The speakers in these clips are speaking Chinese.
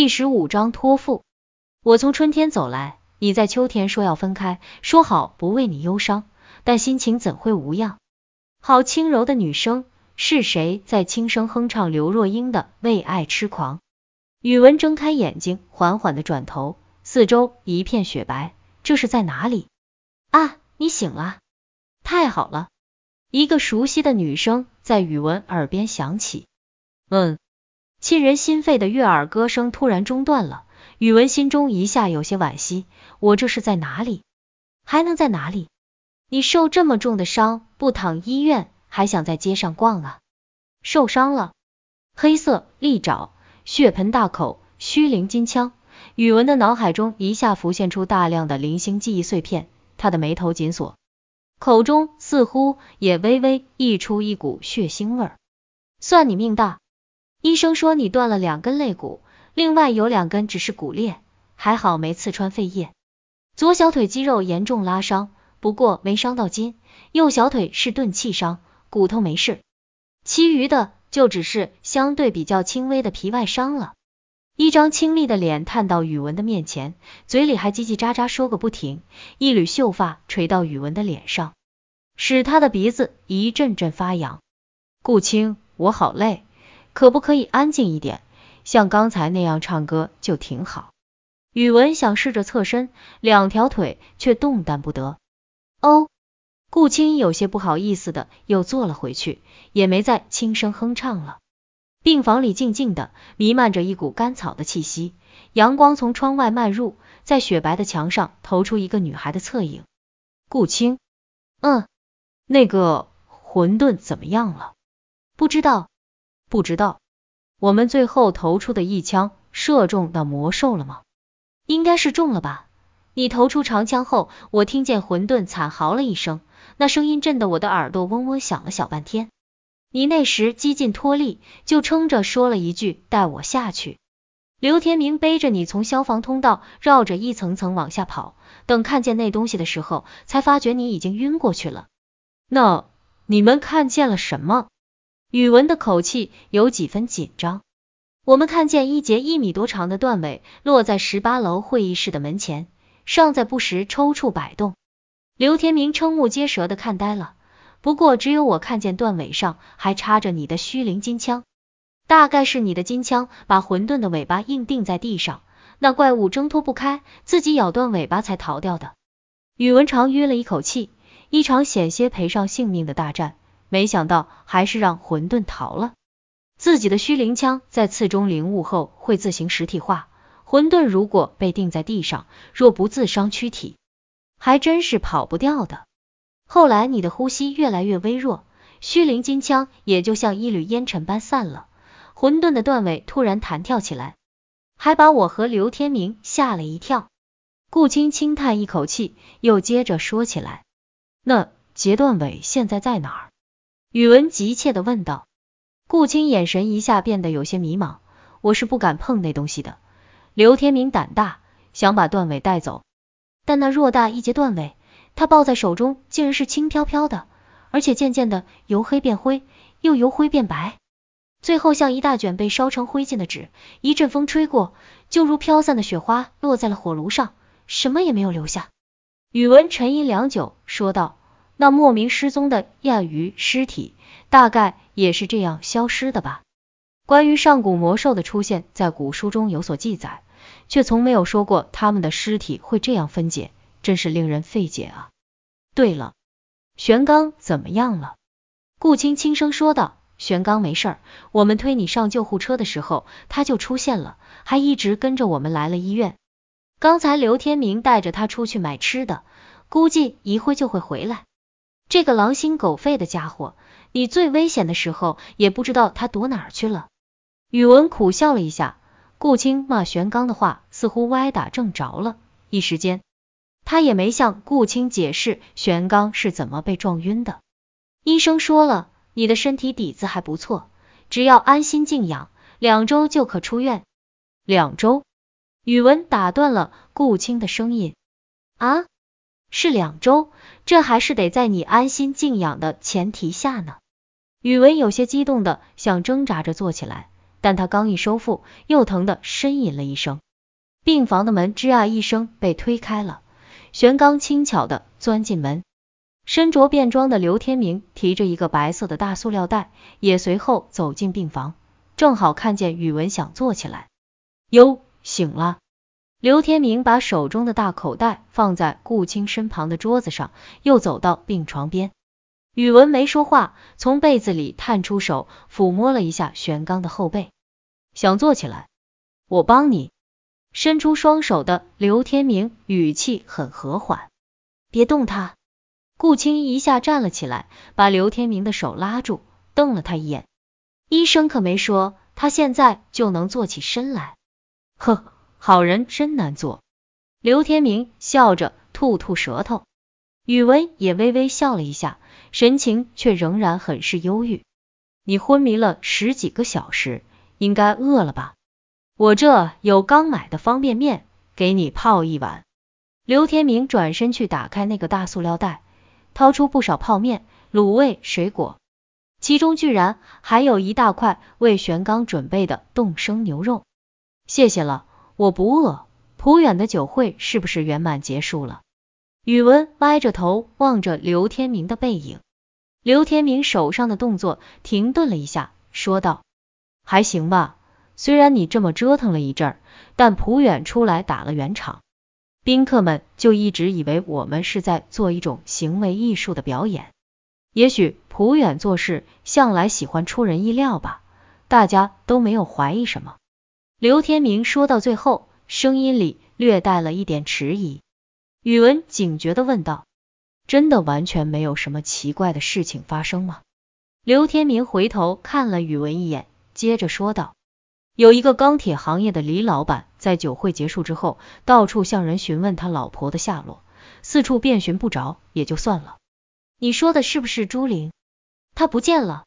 第十五章托付。我从春天走来，你在秋天说要分开，说好不为你忧伤，但心情怎会无恙？好轻柔的女声，是谁在轻声哼唱刘若英的《为爱痴狂》？宇文睁开眼睛，缓缓的转头，四周一片雪白，这是在哪里？啊，你醒了，太好了！一个熟悉的女声在宇文耳边响起。嗯，沁人心肺的悦耳歌声突然中断了，宇文心中一下有些惋惜。我这是在哪里？还能在哪里？你受这么重的伤，不躺医院，还想在街上逛啊？受伤了？黑色利爪，血盆大口，虚灵金枪。宇文的脑海中一下浮现出大量的零星记忆碎片，他的眉头紧锁，口中似乎也微微溢出一股血腥味儿。算你命大！医生说你断了两根肋骨，另外有两根只是骨裂，还好没刺穿肺叶。左小腿肌肉严重拉伤，不过没伤到筋。右小腿是钝器伤，骨头没事，其余的就只是相对比较轻微的皮外伤了。一张清丽的脸探到宇文的面前，嘴里还叽叽喳喳说个不停，一缕秀发垂到宇文的脸上，使他的鼻子一阵阵发痒。顾青，我好累。可不可以安静一点？像刚才那样唱歌就挺好。宇文想试着侧身，两条腿却动弹不得。哦，顾青有些不好意思的又坐了回去，也没再轻声哼唱了。病房里静静的，弥漫着一股干草的气息。阳光从窗外漫入，在雪白的墙上投出一个女孩的侧影。顾青，嗯，那个混沌怎么样了？不知道。不知道，我们最后投出的一枪射中那魔兽了吗？应该是中了吧。你投出长枪后，我听见混沌惨嚎了一声，那声音震得我的耳朵嗡嗡响了小半天。你那时几近脱力，就撑着说了一句带我下去。刘天明背着你从消防通道绕着一层层往下跑，等看见那东西的时候，才发觉你已经晕过去了。那你们看见了什么？宇文的口气有几分紧张。我们看见一节一米多长的断尾落在十八楼会议室的门前，尚在不时抽搐摆动。刘天明瞠目结舌的看呆了。不过只有我看见断尾上还插着你的虚灵金枪，大概是你的金枪把混沌的尾巴硬钉在地上，那怪物挣脱不开，自己咬断尾巴才逃掉的。宇文长吁了一口气，一场险些赔上性命的大战。没想到还是让混沌逃了。自己的虚灵枪在刺中灵物后会自行实体化，混沌如果被钉在地上，若不自伤躯体，还真是跑不掉的。后来你的呼吸越来越微弱，虚灵金枪也就像一缕烟尘般散了。混沌的断尾突然弹跳起来，还把我和刘天明吓了一跳。顾青轻叹一口气，又接着说起来：“那截断尾现在在哪儿？”宇文急切的问道，顾青眼神一下变得有些迷茫。我是不敢碰那东西的。刘天明胆大，想把断尾带走，但那偌大一截断尾，他抱在手中竟然是轻飘飘的，而且渐渐的由黑变灰，又由灰变白，最后像一大卷被烧成灰烬的纸，一阵风吹过，就如飘散的雪花落在了火炉上，什么也没有留下。宇文沉吟良久，说道。那莫名失踪的亚鱼尸体，大概也是这样消失的吧？关于上古魔兽的出现，在古书中有所记载，却从没有说过他们的尸体会这样分解，真是令人费解啊！对了，玄刚怎么样了？顾青轻声说道：“玄刚没事儿，我们推你上救护车的时候，他就出现了，还一直跟着我们来了医院。刚才刘天明带着他出去买吃的，估计一会就会回来。”这个狼心狗肺的家伙，你最危险的时候也不知道他躲哪儿去了。宇文苦笑了一下，顾青骂玄刚的话似乎歪打正着了，一时间他也没向顾青解释玄刚是怎么被撞晕的。医生说了，你的身体底子还不错，只要安心静养，两周就可出院。两周？宇文打断了顾青的声音，啊？是两周，这还是得在你安心静养的前提下呢。宇文有些激动的想挣扎着坐起来，但他刚一收腹，又疼的呻吟了一声。病房的门吱啊一声被推开了，玄刚轻巧的钻进门。身着便装的刘天明提着一个白色的大塑料袋，也随后走进病房，正好看见宇文想坐起来。哟，醒了。刘天明把手中的大口袋放在顾青身旁的桌子上，又走到病床边。宇文没说话，从被子里探出手，抚摸了一下玄刚的后背。想坐起来？我帮你。伸出双手的刘天明语气很和缓。别动他。顾青一下站了起来，把刘天明的手拉住，瞪了他一眼。医生可没说他现在就能坐起身来。呵，好人真难做。刘天明笑着吐吐舌头。宇文也微微笑了一下，神情却仍然很是忧郁。你昏迷了十几个小时，应该饿了吧？我这有刚买的方便面，给你泡一碗。刘天明转身去打开那个大塑料袋。掏出不少泡面、卤味、水果，其中居然还有一大块为玄刚准备的冻生牛肉。谢谢了，我不饿。普远的酒会是不是圆满结束了？宇文歪着头望着刘天明的背影，刘天明手上的动作停顿了一下，说道：“还行吧，虽然你这么折腾了一阵儿，但普远出来打了圆场。”宾客们就一直以为我们是在做一种行为艺术的表演。也许普远做事向来喜欢出人意料吧，大家都没有怀疑什么。刘天明说到最后，声音里略带了一点迟疑。宇文警觉的问道：“真的完全没有什么奇怪的事情发生吗？”刘天明回头看了宇文一眼，接着说道。有一个钢铁行业的李老板，在酒会结束之后，到处向人询问他老婆的下落，四处遍寻不着也就算了。你说的是不是朱玲？她不见了。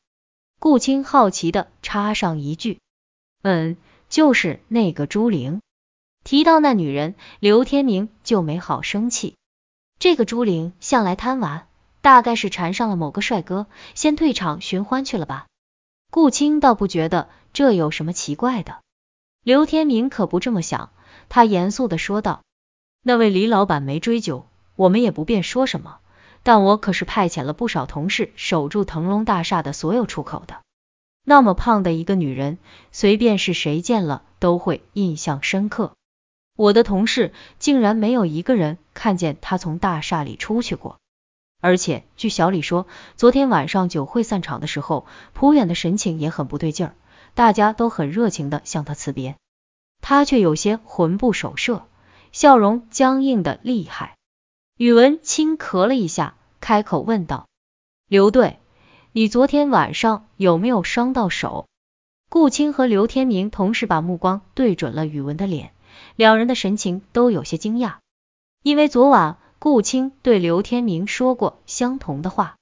顾青好奇的插上一句。嗯，就是那个朱玲。提到那女人，刘天明就没好生气。这个朱玲向来贪玩，大概是缠上了某个帅哥，先退场寻欢去了吧。顾青倒不觉得。这有什么奇怪的？刘天明可不这么想，他严肃的说道：“那位李老板没追究，我们也不便说什么。但我可是派遣了不少同事守住腾龙大厦的所有出口的。那么胖的一个女人，随便是谁见了都会印象深刻。我的同事竟然没有一个人看见她从大厦里出去过。而且据小李说，昨天晚上酒会散场的时候，普远的神情也很不对劲儿。”大家都很热情的向他辞别，他却有些魂不守舍，笑容僵硬的厉害。宇文轻咳了一下，开口问道：“刘队，你昨天晚上有没有伤到手？”顾青和刘天明同时把目光对准了宇文的脸，两人的神情都有些惊讶，因为昨晚顾青对刘天明说过相同的话。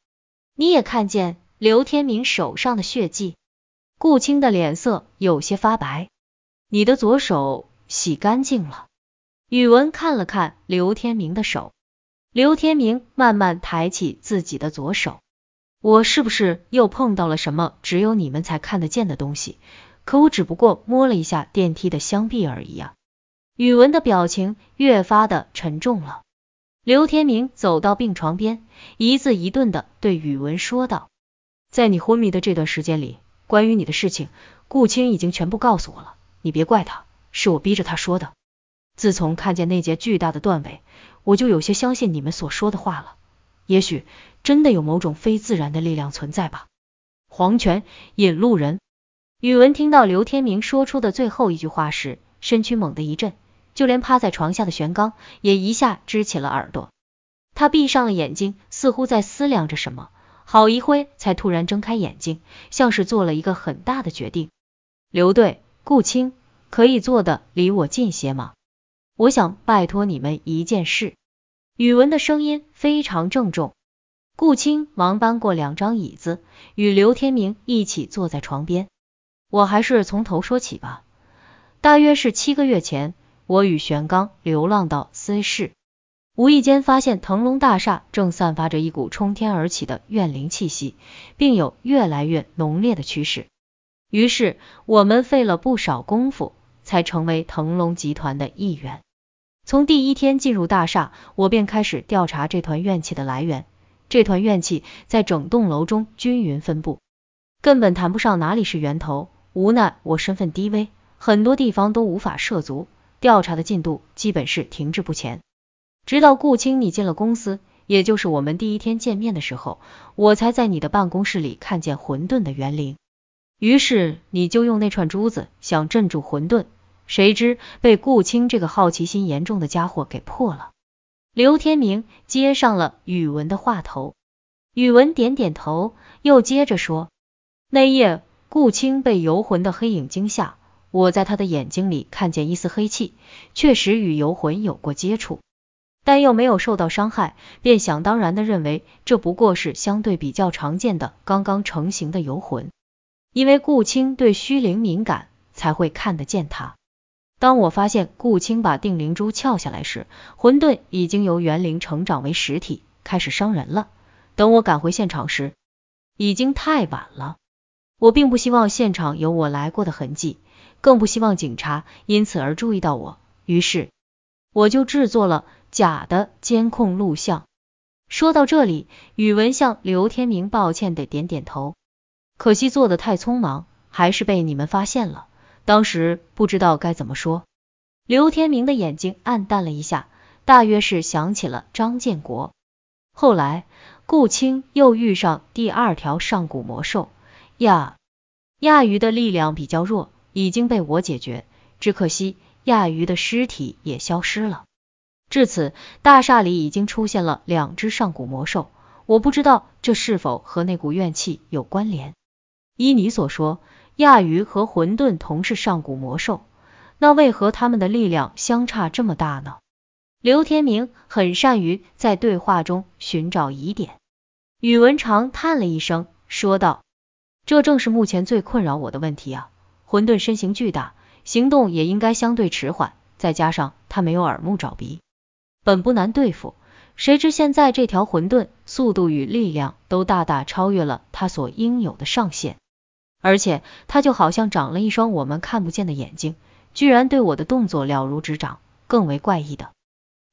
你也看见刘天明手上的血迹？顾青的脸色有些发白，你的左手洗干净了。宇文看了看刘天明的手，刘天明慢慢抬起自己的左手，我是不是又碰到了什么只有你们才看得见的东西？可我只不过摸了一下电梯的箱壁而已啊。宇文的表情越发的沉重了。刘天明走到病床边，一字一顿的对宇文说道，在你昏迷的这段时间里。关于你的事情，顾青已经全部告诉我了，你别怪他，是我逼着他说的。自从看见那截巨大的断尾，我就有些相信你们所说的话了。也许真的有某种非自然的力量存在吧。黄泉引路人。宇文听到刘天明说出的最后一句话时，身躯猛地一震，就连趴在床下的玄刚也一下支起了耳朵。他闭上了眼睛，似乎在思量着什么。好一会才突然睁开眼睛，像是做了一个很大的决定。刘队，顾青，可以坐的离我近些吗？我想拜托你们一件事。宇文的声音非常郑重。顾青忙搬过两张椅子，与刘天明一起坐在床边。我还是从头说起吧。大约是七个月前，我与玄刚流浪到 C 市。无意间发现腾龙大厦正散发着一股冲天而起的怨灵气息，并有越来越浓烈的趋势。于是我们费了不少功夫，才成为腾龙集团的一员。从第一天进入大厦，我便开始调查这团怨气的来源。这团怨气在整栋楼中均匀分布，根本谈不上哪里是源头。无奈我身份低微，很多地方都无法涉足，调查的进度基本是停滞不前。直到顾青你进了公司，也就是我们第一天见面的时候，我才在你的办公室里看见混沌的园灵。于是你就用那串珠子想镇住混沌，谁知被顾青这个好奇心严重的家伙给破了。刘天明接上了宇文的话头，宇文点点头，又接着说：“那夜顾青被游魂的黑影惊吓，我在他的眼睛里看见一丝黑气，确实与游魂有过接触，但又没有受到伤害，便想当然的认为这不过是相对比较常见的刚刚成型的游魂，因为顾青对虚灵敏感，才会看得见他。”当我发现顾青把定灵珠撬下来时，混沌已经由元灵成长为实体，开始伤人了。等我赶回现场时，已经太晚了。我并不希望现场有我来过的痕迹，更不希望警察因此而注意到我。于是，我就制作了假的监控录像。说到这里，宇文向刘天明抱歉的点点头，可惜做的太匆忙，还是被你们发现了。当时不知道该怎么说，刘天明的眼睛暗淡了一下，大约是想起了张建国。后来顾青又遇上第二条上古魔兽亚亚鱼的力量比较弱，已经被我解决，只可惜亚鱼的尸体也消失了。至此，大厦里已经出现了两只上古魔兽，我不知道这是否和那股怨气有关联。依你所说。亚鱼和混沌同是上古魔兽，那为何他们的力量相差这么大呢？刘天明很善于在对话中寻找疑点。宇文长叹了一声，说道：“这正是目前最困扰我的问题啊！混沌身形巨大，行动也应该相对迟缓，再加上他没有耳目爪鼻，本不难对付。谁知现在这条混沌速度与力量都大大超越了他所应有的上限。”而且他就好像长了一双我们看不见的眼睛，居然对我的动作了如指掌。更为怪异的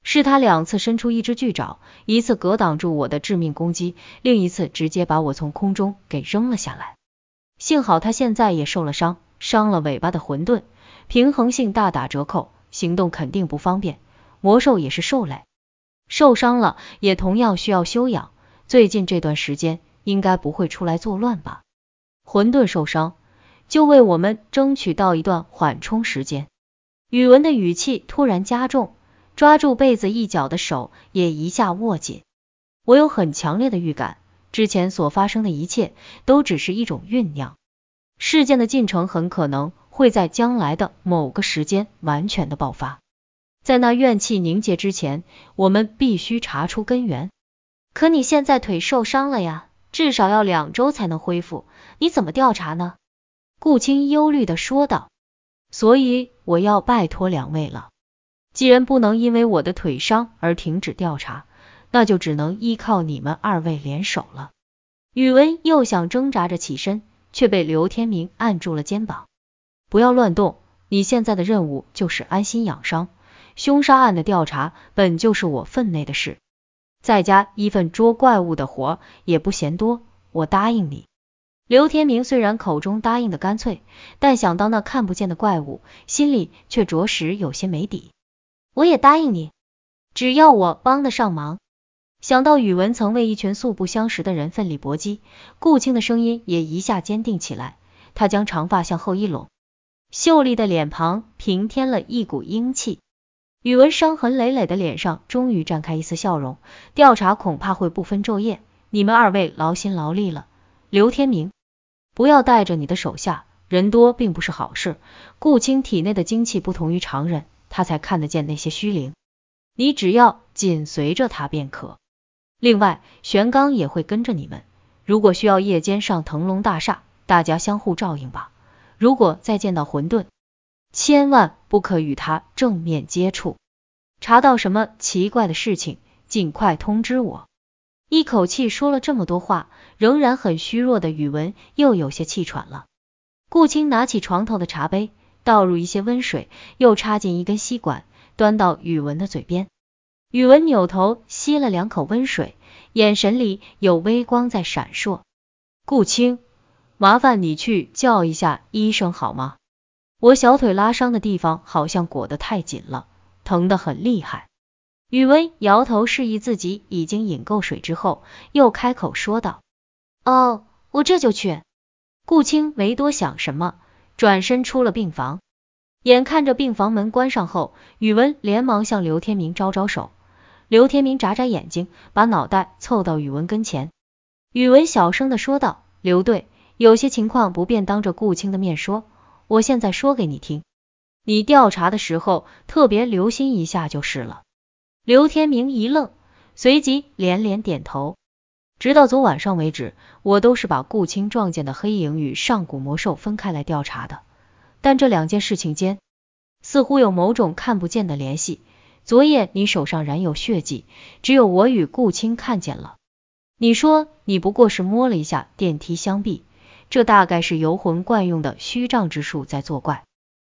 是，他两次伸出一只巨爪，一次格挡住我的致命攻击，另一次直接把我从空中给扔了下来。幸好他现在也受了伤，伤了尾巴的混沌，平衡性大打折扣，行动肯定不方便。魔兽也是兽类，受伤了也同样需要休养，最近这段时间应该不会出来作乱吧。混沌受伤，就为我们争取到一段缓冲时间。宇文的语气突然加重，抓住被子一角的手也一下握紧。我有很强烈的预感，之前所发生的一切都只是一种酝酿，事件的进程很可能会在将来的某个时间完全的爆发。在那怨气凝结之前，我们必须查出根源。可你现在腿受伤了呀，至少要两周才能恢复。你怎么调查呢？顾青忧虑的说道。所以我要拜托两位了。既然不能因为我的腿伤而停止调查，那就只能依靠你们二位联手了。宇文又想挣扎着起身，却被刘天明按住了肩膀。不要乱动，你现在的任务就是安心养伤。凶杀案的调查本就是我分内的事，再加一份捉怪物的活也不嫌多，我答应你。刘天明虽然口中答应的干脆，但想到那看不见的怪物，心里却着实有些没底。我也答应你，只要我帮得上忙。想到宇文曾为一群素不相识的人奋力搏击，顾青的声音也一下坚定起来。他将长发向后一拢，秀丽的脸庞平添了一股英气。宇文伤痕累累的脸上终于绽开一丝笑容。调查恐怕会不分昼夜，你们二位劳心劳力了。刘天明。不要带着你的手下，人多并不是好事。顾青体内的精气不同于常人，他才看得见那些虚灵。你只要紧随着他便可。另外，玄刚也会跟着你们。如果需要夜间上腾龙大厦，大家相互照应吧。如果再见到混沌，千万不可与他正面接触。查到什么奇怪的事情，尽快通知我。一口气说了这么多话，仍然很虚弱的宇文又有些气喘了。顾青拿起床头的茶杯，倒入一些温水，又插进一根吸管，端到宇文的嘴边。宇文扭头吸了两口温水，眼神里有微光在闪烁。顾青，麻烦你去叫一下医生好吗？我小腿拉伤的地方好像裹得太紧了，疼得很厉害。宇文摇头示意自己已经饮够水之后，又开口说道：“哦，我这就去。”顾青没多想什么，转身出了病房。眼看着病房门关上后，宇文连忙向刘天明招招手。刘天明眨眨眼睛，把脑袋凑到宇文跟前。宇文小声的说道：“刘队，有些情况不便当着顾青的面说，我现在说给你听，你调查的时候特别留心一下就是了。”刘天明一愣，随即连连点头。直到昨晚上为止，我都是把顾青撞见的黑影与上古魔兽分开来调查的，但这两件事情间似乎有某种看不见的联系。昨夜你手上染有血迹，只有我与顾青看见了。你说你不过是摸了一下电梯箱壁，这大概是游魂惯用的虚障之术在作怪。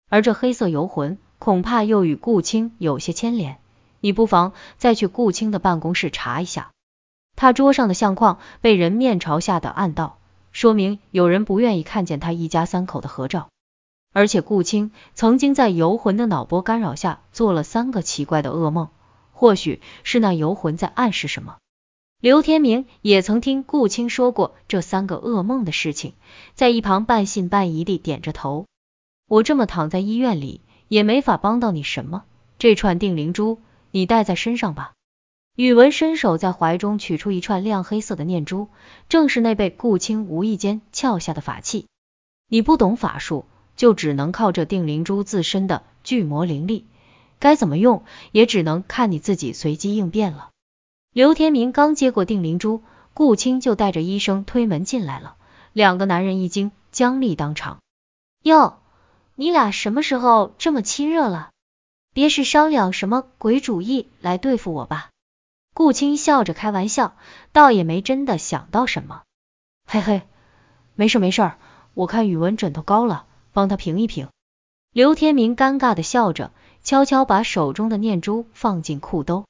而这黑色游魂恐怕又与顾青有些牵连，你不妨再去顾青的办公室查一下。他桌上的相框被人面朝下的按倒，说明有人不愿意看见他一家三口的合照。而且顾青曾经在游魂的脑波干扰下做了三个奇怪的噩梦，或许是那游魂在暗示什么。刘天明也曾听顾青说过这三个噩梦的事情，在一旁半信半疑地点着头。我这么躺在医院里，也没法帮到你什么。这串定灵珠你带在身上吧。宇文伸手在怀中取出一串亮黑色的念珠，正是那被顾青无意间撬下的法器。你不懂法术。就只能靠这定灵珠自身的巨魔灵力，该怎么用也只能看你自己随机应变了。刘天明刚接过定灵珠，顾青就带着医生推门进来了，两个男人一惊，僵立当场。哟，你俩什么时候这么亲热了？别是商量什么鬼主意来对付我吧？顾青笑着开玩笑，倒也没真的想到什么。嘿嘿，没事没事，我看宇文枕头高了。帮他平一平。刘天明尴尬的笑着，悄悄把手中的念珠放进裤兜。